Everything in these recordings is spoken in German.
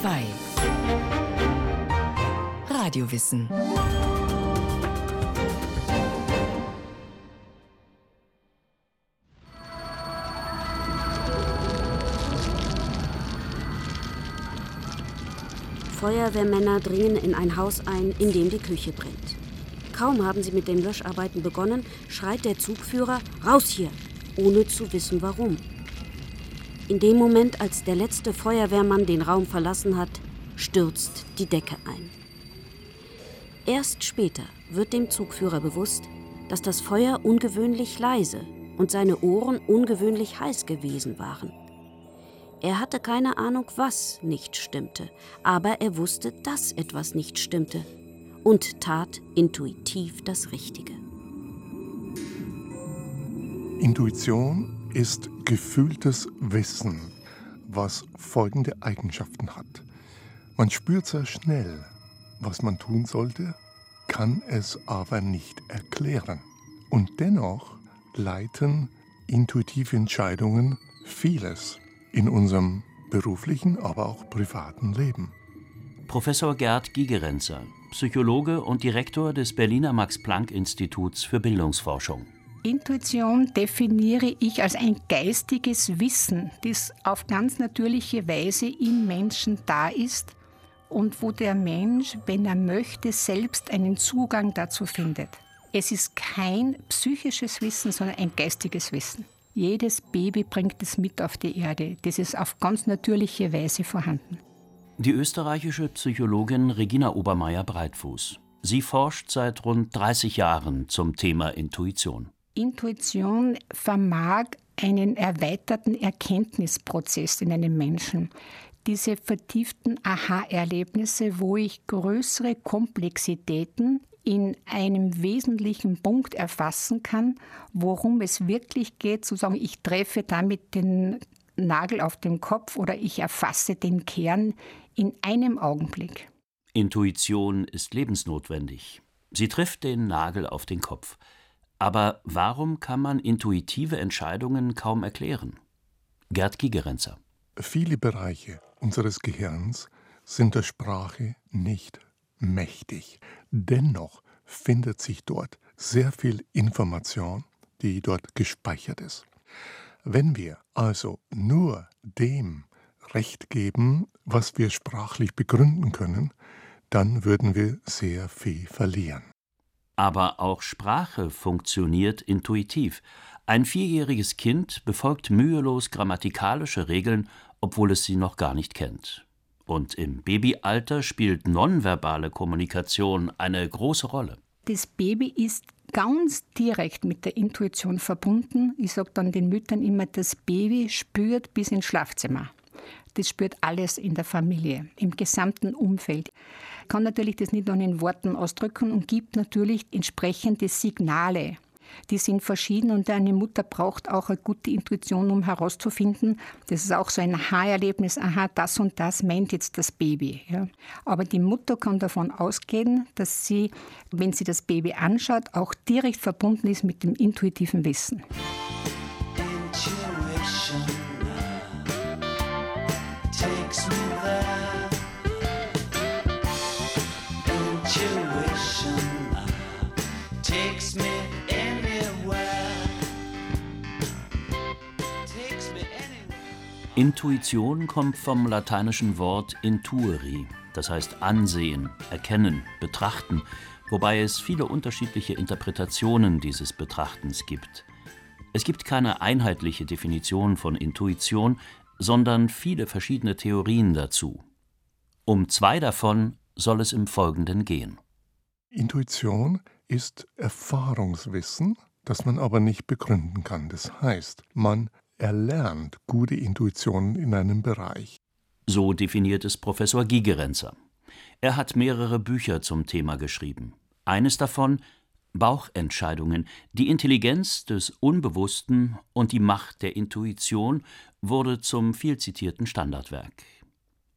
2 Radiowissen Feuerwehrmänner dringen in ein Haus ein, in dem die Küche brennt. Kaum haben sie mit den Löscharbeiten begonnen, schreit der Zugführer Raus hier, ohne zu wissen warum. In dem Moment, als der letzte Feuerwehrmann den Raum verlassen hat, stürzt die Decke ein. Erst später wird dem Zugführer bewusst, dass das Feuer ungewöhnlich leise und seine Ohren ungewöhnlich heiß gewesen waren. Er hatte keine Ahnung, was nicht stimmte, aber er wusste, dass etwas nicht stimmte und tat intuitiv das Richtige. Intuition ist gefühltes Wissen, was folgende Eigenschaften hat. Man spürt sehr schnell, was man tun sollte, kann es aber nicht erklären. Und dennoch leiten intuitive Entscheidungen vieles in unserem beruflichen, aber auch privaten Leben. Professor Gerd Gigerenzer, Psychologe und Direktor des Berliner Max-Planck-Instituts für Bildungsforschung. Intuition definiere ich als ein geistiges Wissen, das auf ganz natürliche Weise im Menschen da ist und wo der Mensch, wenn er möchte, selbst einen Zugang dazu findet. Es ist kein psychisches Wissen, sondern ein geistiges Wissen. Jedes Baby bringt es mit auf die Erde. Das ist auf ganz natürliche Weise vorhanden. Die österreichische Psychologin Regina Obermeier-Breitfuß. Sie forscht seit rund 30 Jahren zum Thema Intuition. Intuition vermag einen erweiterten Erkenntnisprozess in einem Menschen. Diese vertieften Aha-Erlebnisse, wo ich größere Komplexitäten in einem wesentlichen Punkt erfassen kann, worum es wirklich geht, zu sagen, ich treffe damit den Nagel auf den Kopf oder ich erfasse den Kern in einem Augenblick. Intuition ist lebensnotwendig. Sie trifft den Nagel auf den Kopf. Aber warum kann man intuitive Entscheidungen kaum erklären? Gerd Gigerenzer. Viele Bereiche unseres Gehirns sind der Sprache nicht mächtig. Dennoch findet sich dort sehr viel Information, die dort gespeichert ist. Wenn wir also nur dem Recht geben, was wir sprachlich begründen können, dann würden wir sehr viel verlieren. Aber auch Sprache funktioniert intuitiv. Ein vierjähriges Kind befolgt mühelos grammatikalische Regeln, obwohl es sie noch gar nicht kennt. Und im Babyalter spielt nonverbale Kommunikation eine große Rolle. Das Baby ist ganz direkt mit der Intuition verbunden. Ich sage dann den Müttern immer, das Baby spürt bis ins Schlafzimmer. Das spürt alles in der Familie, im gesamten Umfeld. Kann natürlich das nicht nur in Worten ausdrücken und gibt natürlich entsprechende Signale. Die sind verschieden und eine Mutter braucht auch eine gute Intuition, um herauszufinden, das ist auch so ein Aha-Erlebnis, aha, das und das meint jetzt das Baby. Ja. Aber die Mutter kann davon ausgehen, dass sie, wenn sie das Baby anschaut, auch direkt verbunden ist mit dem intuitiven Wissen. Intuition kommt vom lateinischen Wort intueri, das heißt ansehen, erkennen, betrachten, wobei es viele unterschiedliche Interpretationen dieses Betrachtens gibt. Es gibt keine einheitliche Definition von Intuition, sondern viele verschiedene Theorien dazu. Um zwei davon soll es im Folgenden gehen. Intuition ist Erfahrungswissen, das man aber nicht begründen kann. Das heißt, man erlernt gute Intuition in einem Bereich. So definiert es Professor Gigerenzer. Er hat mehrere Bücher zum Thema geschrieben. Eines davon Bauchentscheidungen, die Intelligenz des Unbewussten und die Macht der Intuition wurde zum vielzitierten Standardwerk.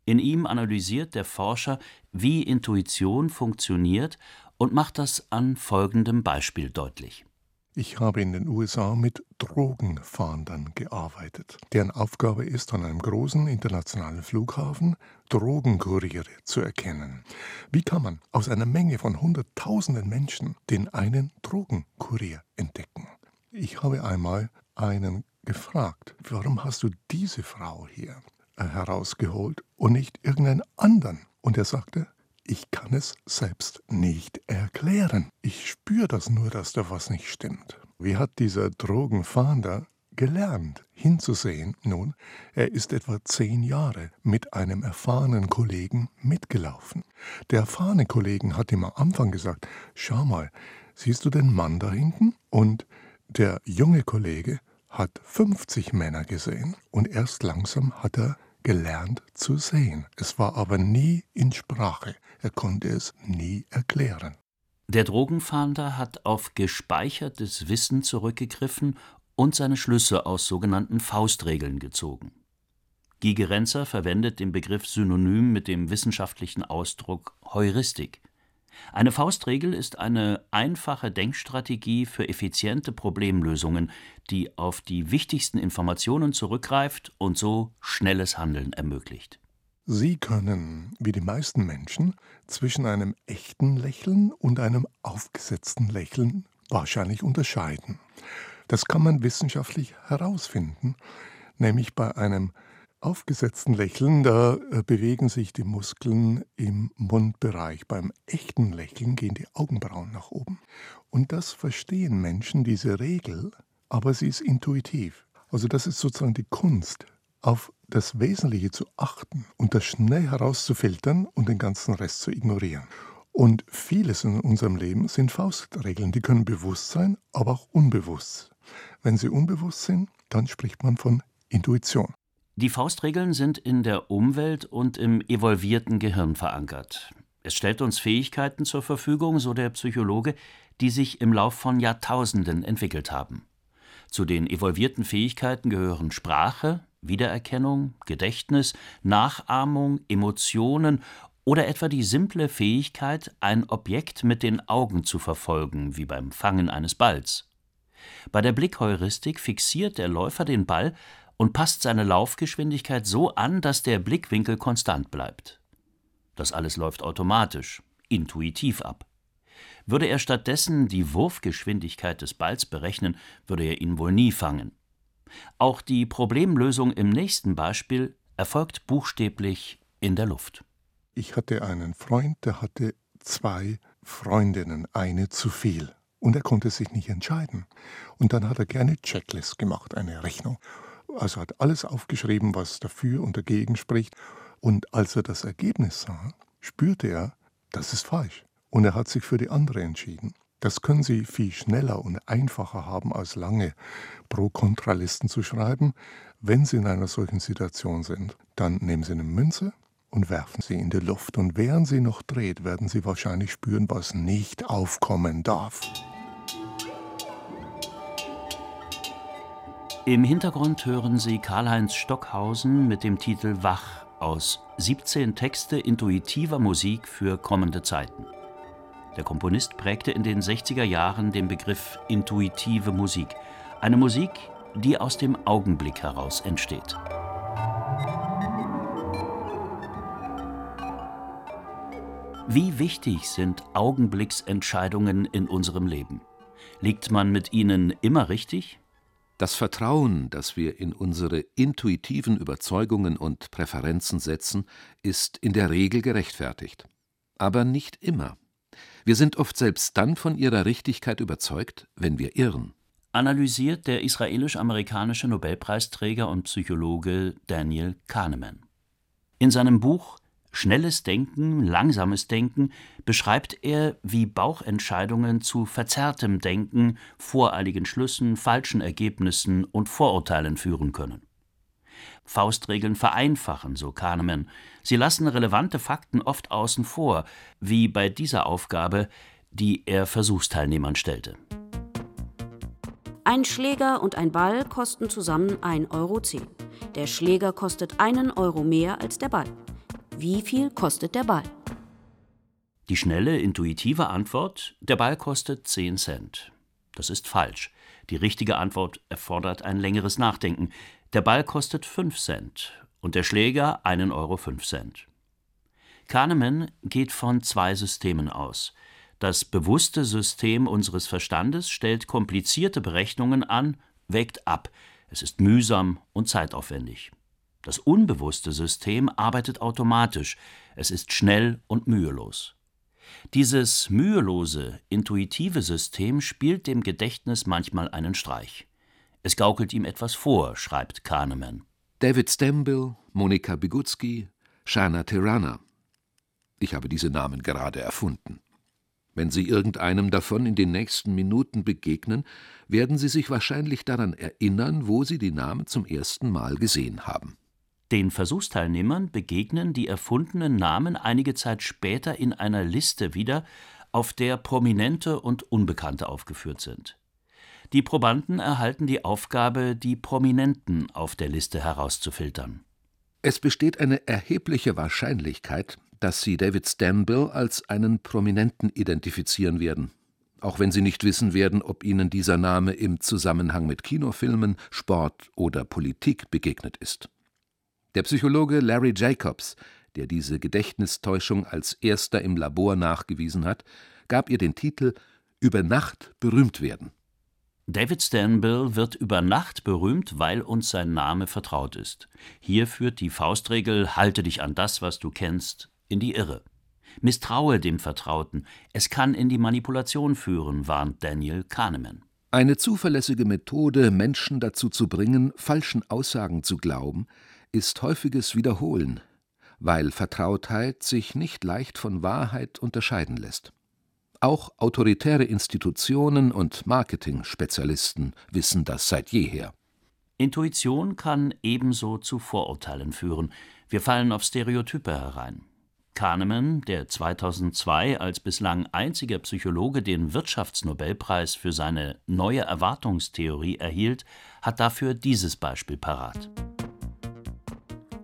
In ihm analysiert der Forscher, wie Intuition funktioniert und macht das an folgendem Beispiel deutlich. Ich habe in den USA mit Drogenfahndern gearbeitet, deren Aufgabe ist, an einem großen internationalen Flughafen Drogenkuriere zu erkennen. Wie kann man aus einer Menge von Hunderttausenden Menschen den einen Drogenkurier entdecken? Ich habe einmal einen gefragt, warum hast du diese Frau hier äh, herausgeholt und nicht irgendeinen anderen? Und er sagte, ich kann es selbst nicht erklären. Ich spüre das nur, dass da was nicht stimmt. Wie hat dieser Drogenfahnder gelernt, hinzusehen? Nun, er ist etwa zehn Jahre mit einem erfahrenen Kollegen mitgelaufen. Der erfahrene Kollegen hat ihm am Anfang gesagt, schau mal, siehst du den Mann da hinten? Und der junge Kollege hat 50 Männer gesehen und erst langsam hat er gelernt zu sehen. Es war aber nie in Sprache. Er konnte es nie erklären. Der Drogenfahnder hat auf gespeichertes Wissen zurückgegriffen und seine Schlüsse aus sogenannten Faustregeln gezogen. Guy Gerenzer verwendet den Begriff synonym mit dem wissenschaftlichen Ausdruck Heuristik. Eine Faustregel ist eine einfache Denkstrategie für effiziente Problemlösungen, die auf die wichtigsten Informationen zurückgreift und so schnelles Handeln ermöglicht. Sie können, wie die meisten Menschen, zwischen einem echten Lächeln und einem aufgesetzten Lächeln wahrscheinlich unterscheiden. Das kann man wissenschaftlich herausfinden, nämlich bei einem aufgesetzten Lächeln, da äh, bewegen sich die Muskeln im Mundbereich. Beim echten Lächeln gehen die Augenbrauen nach oben. Und das verstehen Menschen, diese Regel, aber sie ist intuitiv. Also das ist sozusagen die Kunst, auf das Wesentliche zu achten und das schnell herauszufiltern und den ganzen Rest zu ignorieren. Und vieles in unserem Leben sind Faustregeln, die können bewusst sein, aber auch unbewusst. Wenn sie unbewusst sind, dann spricht man von Intuition. Die Faustregeln sind in der Umwelt und im evolvierten Gehirn verankert. Es stellt uns Fähigkeiten zur Verfügung, so der Psychologe, die sich im Lauf von Jahrtausenden entwickelt haben. Zu den evolvierten Fähigkeiten gehören Sprache, Wiedererkennung, Gedächtnis, Nachahmung, Emotionen oder etwa die simple Fähigkeit, ein Objekt mit den Augen zu verfolgen, wie beim Fangen eines Balls. Bei der Blickheuristik fixiert der Läufer den Ball und passt seine Laufgeschwindigkeit so an, dass der Blickwinkel konstant bleibt. Das alles läuft automatisch, intuitiv ab. Würde er stattdessen die Wurfgeschwindigkeit des Balls berechnen, würde er ihn wohl nie fangen. Auch die Problemlösung im nächsten Beispiel erfolgt buchstäblich in der Luft. Ich hatte einen Freund, der hatte zwei Freundinnen, eine zu viel. Und er konnte sich nicht entscheiden. Und dann hat er gerne Checklist gemacht, eine Rechnung also hat alles aufgeschrieben, was dafür und dagegen spricht. Und als er das Ergebnis sah, spürte er, das ist falsch. Und er hat sich für die andere entschieden. Das können Sie viel schneller und einfacher haben, als lange Pro-Kontralisten zu schreiben. Wenn Sie in einer solchen Situation sind, dann nehmen Sie eine Münze und werfen sie in die Luft. Und während sie noch dreht, werden Sie wahrscheinlich spüren, was nicht aufkommen darf. Im Hintergrund hören Sie Karl-Heinz Stockhausen mit dem Titel Wach aus 17 Texte intuitiver Musik für kommende Zeiten. Der Komponist prägte in den 60er Jahren den Begriff intuitive Musik, eine Musik, die aus dem Augenblick heraus entsteht. Wie wichtig sind Augenblicksentscheidungen in unserem Leben? Liegt man mit ihnen immer richtig? Das Vertrauen, das wir in unsere intuitiven Überzeugungen und Präferenzen setzen, ist in der Regel gerechtfertigt. Aber nicht immer. Wir sind oft selbst dann von ihrer Richtigkeit überzeugt, wenn wir irren. Analysiert der israelisch-amerikanische Nobelpreisträger und Psychologe Daniel Kahneman. In seinem Buch Schnelles Denken, langsames Denken beschreibt er, wie Bauchentscheidungen zu verzerrtem Denken, voreiligen Schlüssen, falschen Ergebnissen und Vorurteilen führen können. Faustregeln vereinfachen, so Kahneman. Sie lassen relevante Fakten oft außen vor, wie bei dieser Aufgabe, die er Versuchsteilnehmern stellte. Ein Schläger und ein Ball kosten zusammen 1,10 Euro. Der Schläger kostet einen Euro mehr als der Ball. Wie viel kostet der Ball? Die schnelle, intuitive Antwort: Der Ball kostet 10 Cent. Das ist falsch. Die richtige Antwort erfordert ein längeres Nachdenken. Der Ball kostet 5 Cent und der Schläger 1,05 Euro. Kahneman geht von zwei Systemen aus. Das bewusste System unseres Verstandes stellt komplizierte Berechnungen an, wägt ab. Es ist mühsam und zeitaufwendig. Das unbewusste System arbeitet automatisch. Es ist schnell und mühelos. Dieses mühelose, intuitive System spielt dem Gedächtnis manchmal einen Streich. Es gaukelt ihm etwas vor, schreibt Kahneman. David Stembill, Monika Bigutski, Shana Tirana. Ich habe diese Namen gerade erfunden. Wenn Sie irgendeinem davon in den nächsten Minuten begegnen, werden Sie sich wahrscheinlich daran erinnern, wo Sie die Namen zum ersten Mal gesehen haben. Den Versuchsteilnehmern begegnen die erfundenen Namen einige Zeit später in einer Liste wieder, auf der Prominente und Unbekannte aufgeführt sind. Die Probanden erhalten die Aufgabe, die Prominenten auf der Liste herauszufiltern. Es besteht eine erhebliche Wahrscheinlichkeit, dass Sie David Stambill als einen Prominenten identifizieren werden, auch wenn Sie nicht wissen werden, ob Ihnen dieser Name im Zusammenhang mit Kinofilmen, Sport oder Politik begegnet ist. Der Psychologe Larry Jacobs, der diese Gedächtnistäuschung als erster im Labor nachgewiesen hat, gab ihr den Titel Über Nacht berühmt werden. David Stanbill wird über Nacht berühmt, weil uns sein Name vertraut ist. Hier führt die Faustregel Halte dich an das, was du kennst, in die Irre. Misstraue dem Vertrauten, es kann in die Manipulation führen, warnt Daniel Kahneman. Eine zuverlässige Methode, Menschen dazu zu bringen, falschen Aussagen zu glauben, ist häufiges Wiederholen, weil Vertrautheit sich nicht leicht von Wahrheit unterscheiden lässt. Auch autoritäre Institutionen und Marketing-Spezialisten wissen das seit jeher. Intuition kann ebenso zu Vorurteilen führen. Wir fallen auf Stereotype herein. Kahneman, der 2002 als bislang einziger Psychologe den Wirtschaftsnobelpreis für seine neue Erwartungstheorie erhielt, hat dafür dieses Beispiel parat.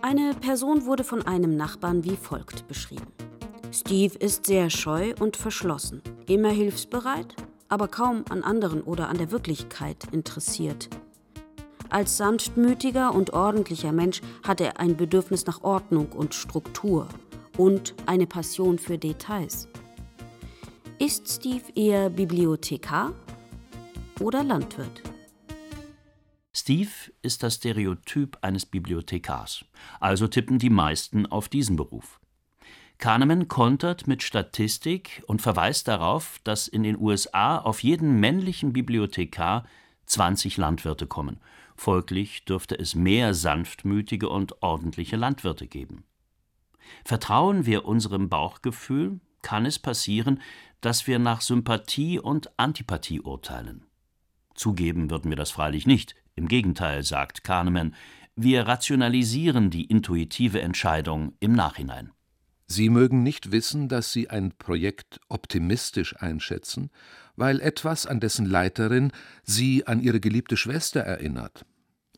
Eine Person wurde von einem Nachbarn wie folgt beschrieben. Steve ist sehr scheu und verschlossen, immer hilfsbereit, aber kaum an anderen oder an der Wirklichkeit interessiert. Als sanftmütiger und ordentlicher Mensch hat er ein Bedürfnis nach Ordnung und Struktur und eine Passion für Details. Ist Steve eher Bibliothekar oder Landwirt? Steve ist das Stereotyp eines Bibliothekars, also tippen die meisten auf diesen Beruf. Kahneman kontert mit Statistik und verweist darauf, dass in den USA auf jeden männlichen Bibliothekar 20 Landwirte kommen. Folglich dürfte es mehr sanftmütige und ordentliche Landwirte geben. Vertrauen wir unserem Bauchgefühl, kann es passieren, dass wir nach Sympathie und Antipathie urteilen. Zugeben würden wir das freilich nicht, im Gegenteil, sagt Kahneman, wir rationalisieren die intuitive Entscheidung im Nachhinein. Sie mögen nicht wissen, dass Sie ein Projekt optimistisch einschätzen, weil etwas an dessen Leiterin Sie an Ihre geliebte Schwester erinnert.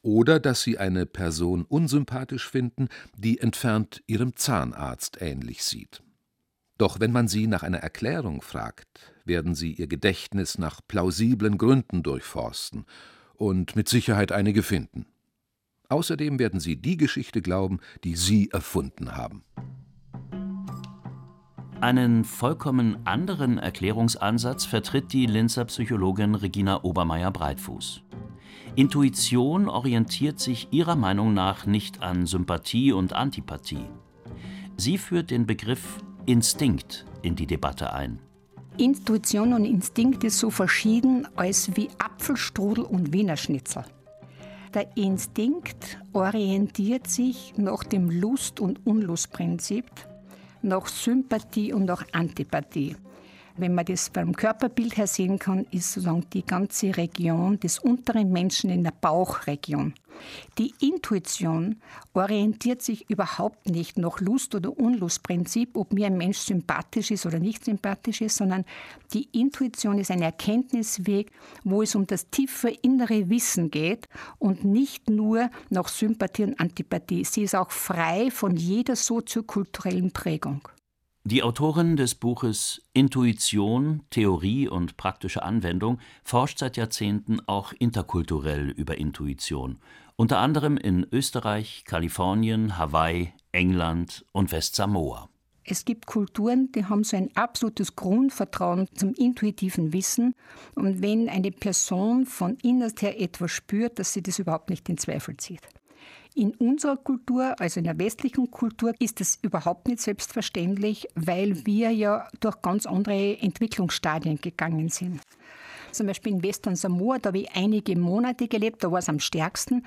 Oder dass Sie eine Person unsympathisch finden, die entfernt Ihrem Zahnarzt ähnlich sieht. Doch wenn man Sie nach einer Erklärung fragt, werden Sie Ihr Gedächtnis nach plausiblen Gründen durchforsten und mit Sicherheit einige finden. Außerdem werden Sie die Geschichte glauben, die Sie erfunden haben. Einen vollkommen anderen Erklärungsansatz vertritt die Linzer Psychologin Regina Obermeier-Breitfuß. Intuition orientiert sich ihrer Meinung nach nicht an Sympathie und Antipathie. Sie führt den Begriff Instinkt in die Debatte ein. Intuition und Instinkt ist so verschieden als wie Apfelstrudel und Wiener Schnitzel. Der Instinkt orientiert sich nach dem Lust- und Unlustprinzip, nach Sympathie und nach Antipathie. Wenn man das beim Körperbild her sehen kann, ist sozusagen die ganze Region des unteren Menschen in der Bauchregion. Die Intuition orientiert sich überhaupt nicht nach Lust- oder Unlustprinzip, ob mir ein Mensch sympathisch ist oder nicht sympathisch ist, sondern die Intuition ist ein Erkenntnisweg, wo es um das tiefe innere Wissen geht und nicht nur nach Sympathie und Antipathie. Sie ist auch frei von jeder soziokulturellen Prägung. Die Autorin des Buches Intuition, Theorie und praktische Anwendung forscht seit Jahrzehnten auch interkulturell über Intuition, unter anderem in Österreich, Kalifornien, Hawaii, England und Westsamoa. Es gibt Kulturen, die haben so ein absolutes Grundvertrauen zum intuitiven Wissen. Und wenn eine Person von innerst her etwas spürt, dass sie das überhaupt nicht in Zweifel zieht. In unserer Kultur, also in der westlichen Kultur, ist das überhaupt nicht selbstverständlich, weil wir ja durch ganz andere Entwicklungsstadien gegangen sind. Zum Beispiel in Western Samoa, da habe ich einige Monate gelebt, da war es am stärksten.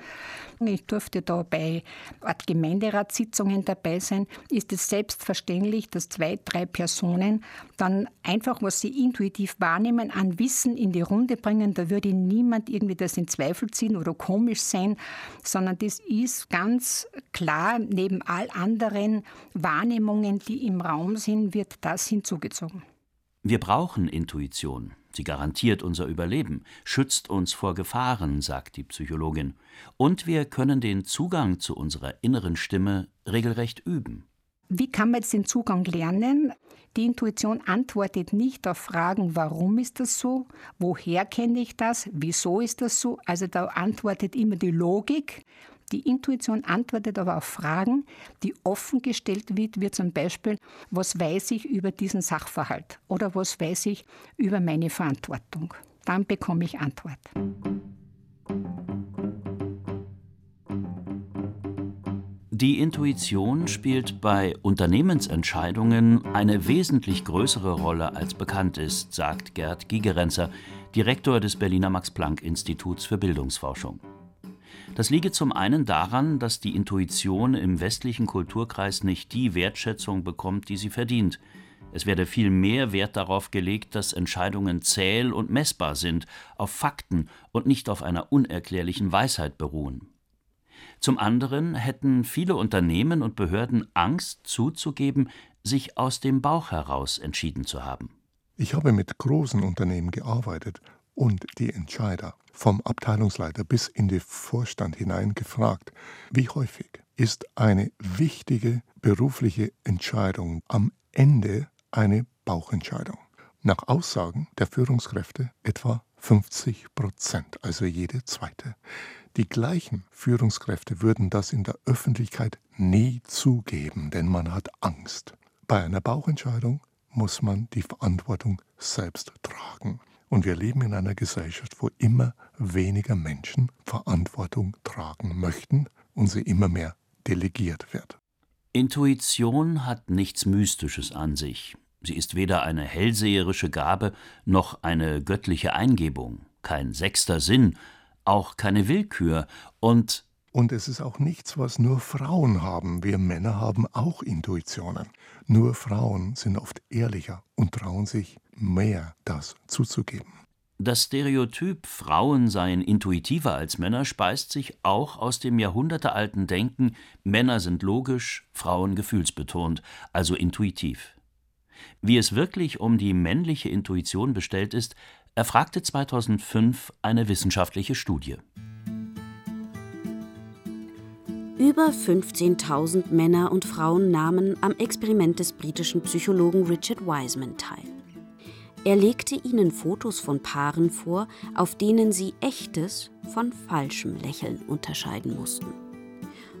Ich durfte da bei Art Gemeinderatssitzungen dabei sein. Ist es selbstverständlich, dass zwei, drei Personen dann einfach, was sie intuitiv wahrnehmen, an Wissen in die Runde bringen. Da würde niemand irgendwie das in Zweifel ziehen oder komisch sein, sondern das ist ganz klar, neben all anderen Wahrnehmungen, die im Raum sind, wird das hinzugezogen. Wir brauchen Intuition. Sie garantiert unser Überleben, schützt uns vor Gefahren, sagt die Psychologin. Und wir können den Zugang zu unserer inneren Stimme regelrecht üben. Wie kann man jetzt den Zugang lernen? Die Intuition antwortet nicht auf Fragen, warum ist das so, woher kenne ich das, wieso ist das so. Also da antwortet immer die Logik. Die Intuition antwortet aber auf Fragen, die offen gestellt wird, wie zum Beispiel, was weiß ich über diesen Sachverhalt oder was weiß ich über meine Verantwortung. Dann bekomme ich Antwort. Die Intuition spielt bei Unternehmensentscheidungen eine wesentlich größere Rolle als bekannt ist, sagt Gerd Gigerenzer, Direktor des Berliner Max-Planck-Instituts für Bildungsforschung. Das liege zum einen daran, dass die Intuition im westlichen Kulturkreis nicht die Wertschätzung bekommt, die sie verdient. Es werde viel mehr Wert darauf gelegt, dass Entscheidungen zähl und messbar sind, auf Fakten und nicht auf einer unerklärlichen Weisheit beruhen. Zum anderen hätten viele Unternehmen und Behörden Angst zuzugeben, sich aus dem Bauch heraus entschieden zu haben. Ich habe mit großen Unternehmen gearbeitet und die Entscheider vom Abteilungsleiter bis in den Vorstand hinein gefragt, wie häufig ist eine wichtige berufliche Entscheidung am Ende eine Bauchentscheidung. Nach Aussagen der Führungskräfte etwa 50 Prozent, also jede zweite. Die gleichen Führungskräfte würden das in der Öffentlichkeit nie zugeben, denn man hat Angst. Bei einer Bauchentscheidung muss man die Verantwortung selbst tragen. Und wir leben in einer Gesellschaft, wo immer weniger Menschen Verantwortung tragen möchten und sie immer mehr delegiert wird. Intuition hat nichts Mystisches an sich. Sie ist weder eine hellseherische Gabe noch eine göttliche Eingebung, kein sechster Sinn, auch keine Willkür und und es ist auch nichts, was nur Frauen haben. Wir Männer haben auch Intuitionen. Nur Frauen sind oft ehrlicher und trauen sich mehr, das zuzugeben. Das Stereotyp, Frauen seien intuitiver als Männer, speist sich auch aus dem jahrhundertealten Denken, Männer sind logisch, Frauen gefühlsbetont, also intuitiv. Wie es wirklich um die männliche Intuition bestellt ist, erfragte 2005 eine wissenschaftliche Studie. Über 15.000 Männer und Frauen nahmen am Experiment des britischen Psychologen Richard Wiseman teil. Er legte ihnen Fotos von Paaren vor, auf denen sie echtes von falschem Lächeln unterscheiden mussten.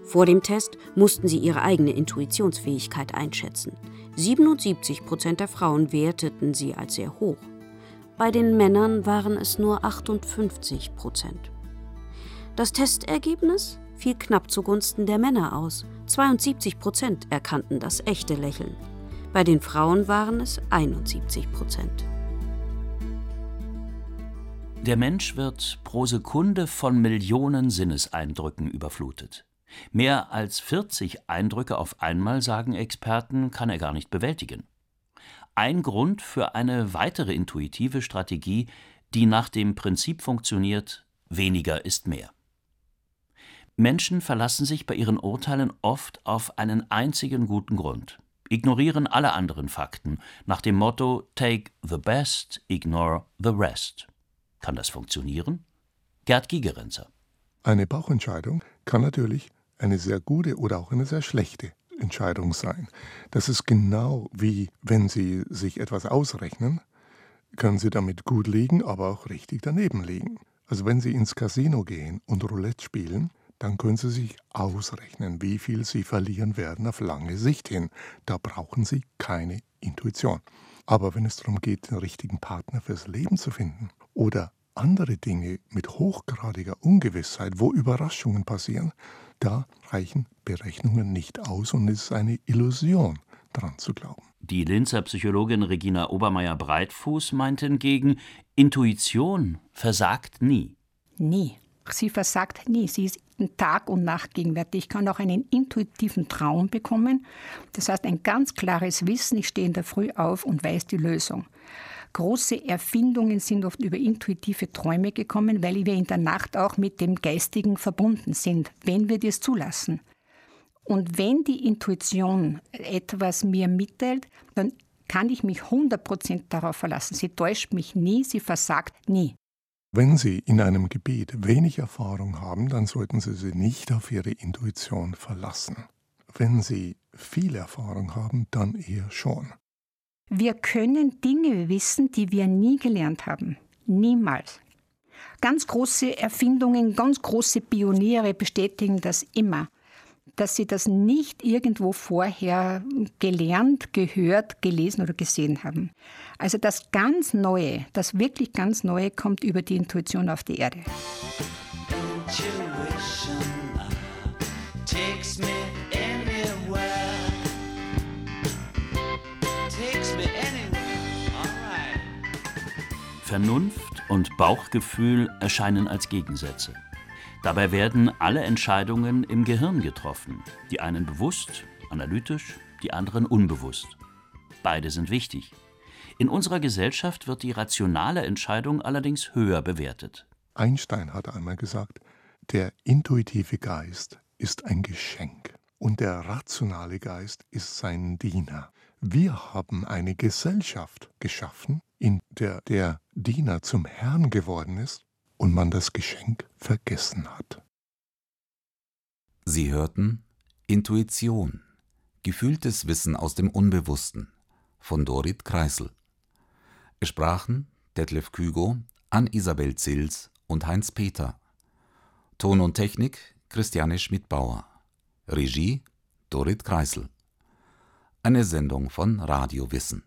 Vor dem Test mussten sie ihre eigene Intuitionsfähigkeit einschätzen. 77 Prozent der Frauen werteten sie als sehr hoch. Bei den Männern waren es nur 58 Prozent. Das Testergebnis fiel knapp zugunsten der Männer aus. 72 Prozent erkannten das echte Lächeln. Bei den Frauen waren es 71 Prozent. Der Mensch wird pro Sekunde von Millionen Sinneseindrücken überflutet. Mehr als 40 Eindrücke auf einmal, sagen Experten, kann er gar nicht bewältigen. Ein Grund für eine weitere intuitive Strategie, die nach dem Prinzip funktioniert, weniger ist mehr. Menschen verlassen sich bei ihren Urteilen oft auf einen einzigen guten Grund, ignorieren alle anderen Fakten nach dem Motto Take the best, ignore the rest. Kann das funktionieren? Gerd Gigerenzer. Eine Bauchentscheidung kann natürlich eine sehr gute oder auch eine sehr schlechte Entscheidung sein. Das ist genau wie wenn Sie sich etwas ausrechnen, können Sie damit gut liegen, aber auch richtig daneben liegen. Also wenn Sie ins Casino gehen und Roulette spielen, dann können Sie sich ausrechnen, wie viel Sie verlieren werden auf lange Sicht hin. Da brauchen Sie keine Intuition. Aber wenn es darum geht, den richtigen Partner fürs Leben zu finden oder andere Dinge mit hochgradiger Ungewissheit, wo Überraschungen passieren, da reichen Berechnungen nicht aus und es ist eine Illusion, dran zu glauben. Die Linzer Psychologin Regina Obermeier-Breitfuß meint hingegen, Intuition versagt nie. Nie. Sie versagt nie. Sie ist Tag und Nacht gegenwärtig. Ich kann auch einen intuitiven Traum bekommen. Das heißt, ein ganz klares Wissen. Ich stehe in der Früh auf und weiß die Lösung. Große Erfindungen sind oft über intuitive Träume gekommen, weil wir in der Nacht auch mit dem Geistigen verbunden sind, wenn wir das zulassen. Und wenn die Intuition etwas mir mitteilt, dann kann ich mich 100% darauf verlassen. Sie täuscht mich nie, sie versagt nie. Wenn Sie in einem Gebiet wenig Erfahrung haben, dann sollten Sie sich nicht auf Ihre Intuition verlassen. Wenn Sie viel Erfahrung haben, dann eher schon. Wir können Dinge wissen, die wir nie gelernt haben. Niemals. Ganz große Erfindungen, ganz große Pioniere bestätigen das immer dass sie das nicht irgendwo vorher gelernt, gehört, gelesen oder gesehen haben. Also das ganz Neue, das wirklich ganz Neue kommt über die Intuition auf die Erde. Vernunft und Bauchgefühl erscheinen als Gegensätze. Dabei werden alle Entscheidungen im Gehirn getroffen, die einen bewusst, analytisch, die anderen unbewusst. Beide sind wichtig. In unserer Gesellschaft wird die rationale Entscheidung allerdings höher bewertet. Einstein hat einmal gesagt, der intuitive Geist ist ein Geschenk und der rationale Geist ist sein Diener. Wir haben eine Gesellschaft geschaffen, in der der Diener zum Herrn geworden ist und man das Geschenk vergessen hat. Sie hörten Intuition, gefühltes Wissen aus dem Unbewussten von Dorit Kreisel. Es sprachen Detlef Kügo, Ann-Isabel Zils und Heinz Peter. Ton und Technik Christiane Schmidt-Bauer. Regie Dorit Kreisel. Eine Sendung von Radio Wissen.